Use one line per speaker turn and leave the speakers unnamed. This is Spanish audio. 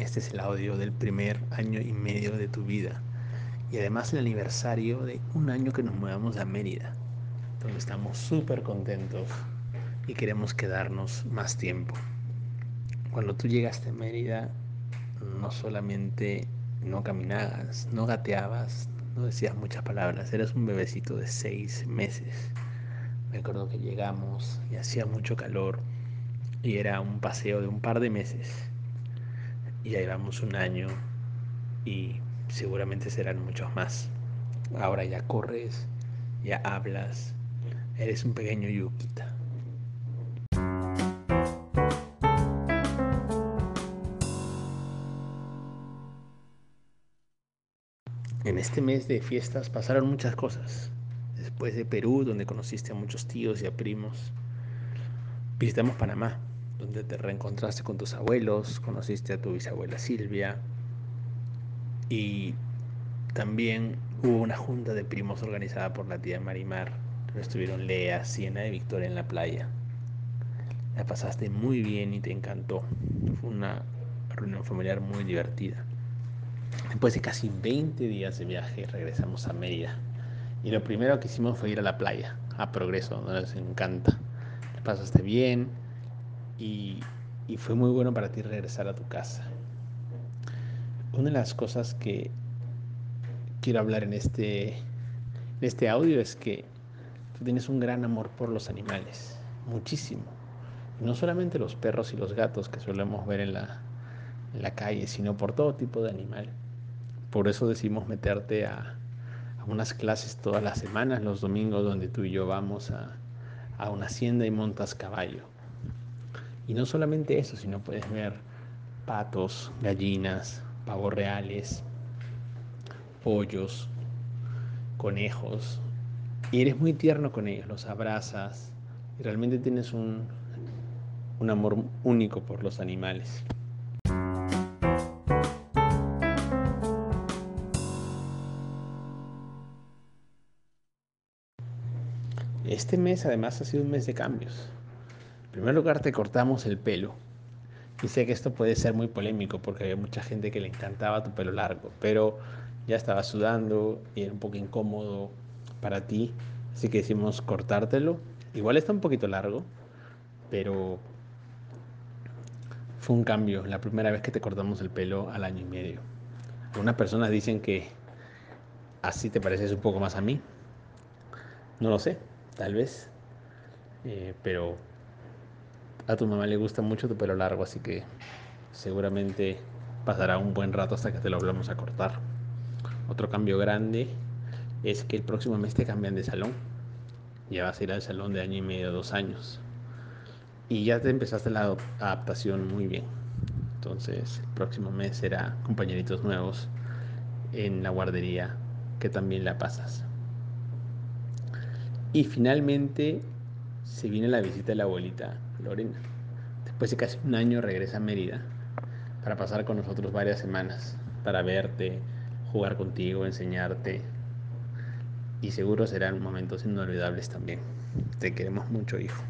Este es el audio del primer año y medio de tu vida y además el aniversario de un año que nos mudamos a Mérida, donde estamos súper contentos y queremos quedarnos más tiempo. Cuando tú llegaste a Mérida, no solamente no caminabas, no gateabas, no decías muchas palabras, eras un bebecito de seis meses. Me acuerdo que llegamos y hacía mucho calor y era un paseo de un par de meses. Y ya llevamos un año y seguramente serán muchos más. Ahora ya corres, ya hablas, eres un pequeño Yukita. En este mes de fiestas pasaron muchas cosas. Después de Perú, donde conociste a muchos tíos y a primos, visitamos Panamá, donde te reencontraste con tus abuelos, conociste a tu bisabuela Silvia y también hubo una junta de primos organizada por la tía Marimar, donde estuvieron Lea, Siena y Victoria en la playa. La pasaste muy bien y te encantó. Fue una reunión familiar muy divertida. Después de casi 20 días de viaje regresamos a Mérida. Y lo primero que hicimos fue ir a la playa, a Progreso, donde nos encanta. Te pasaste bien y, fue muy bueno para ti regresar a tu casa. Una de las cosas que quiero hablar en este, en este audio es que tú tienes un gran amor por los animales, muchísimo. Y no solamente los perros y los gatos que solemos ver en la, en la calle, sino por todo tipo de animal. Por eso decimos meterte a, a unas clases todas las semanas, los domingos, donde tú y yo vamos a, a una hacienda y montas caballo. Y no solamente eso, sino puedes ver patos, gallinas, pavos reales, pollos, conejos. Y eres muy tierno con ellos, los abrazas y realmente tienes un, un amor único por los animales. Este mes además ha sido un mes de cambios. En primer lugar te cortamos el pelo. Y sé que esto puede ser muy polémico porque hay mucha gente que le encantaba tu pelo largo, pero ya estaba sudando y era un poco incómodo para ti, así que decidimos cortártelo. Igual está un poquito largo, pero fue un cambio, la primera vez que te cortamos el pelo al año y medio. Algunas personas dicen que así te pareces un poco más a mí. No lo sé, tal vez. Eh, pero a tu mamá le gusta mucho tu pelo largo, así que seguramente pasará un buen rato hasta que te lo volvamos a cortar. Otro cambio grande es que el próximo mes te cambian de salón. Ya vas a ir al salón de año y medio, dos años. Y ya te empezaste la adaptación muy bien. Entonces, el próximo mes será compañeritos nuevos en la guardería que también la pasas. Y finalmente se viene la visita de la abuelita Lorena. Después de casi un año regresa a Mérida para pasar con nosotros varias semanas, para verte, jugar contigo, enseñarte. Y seguro serán momentos inolvidables también. Te queremos mucho, hijo.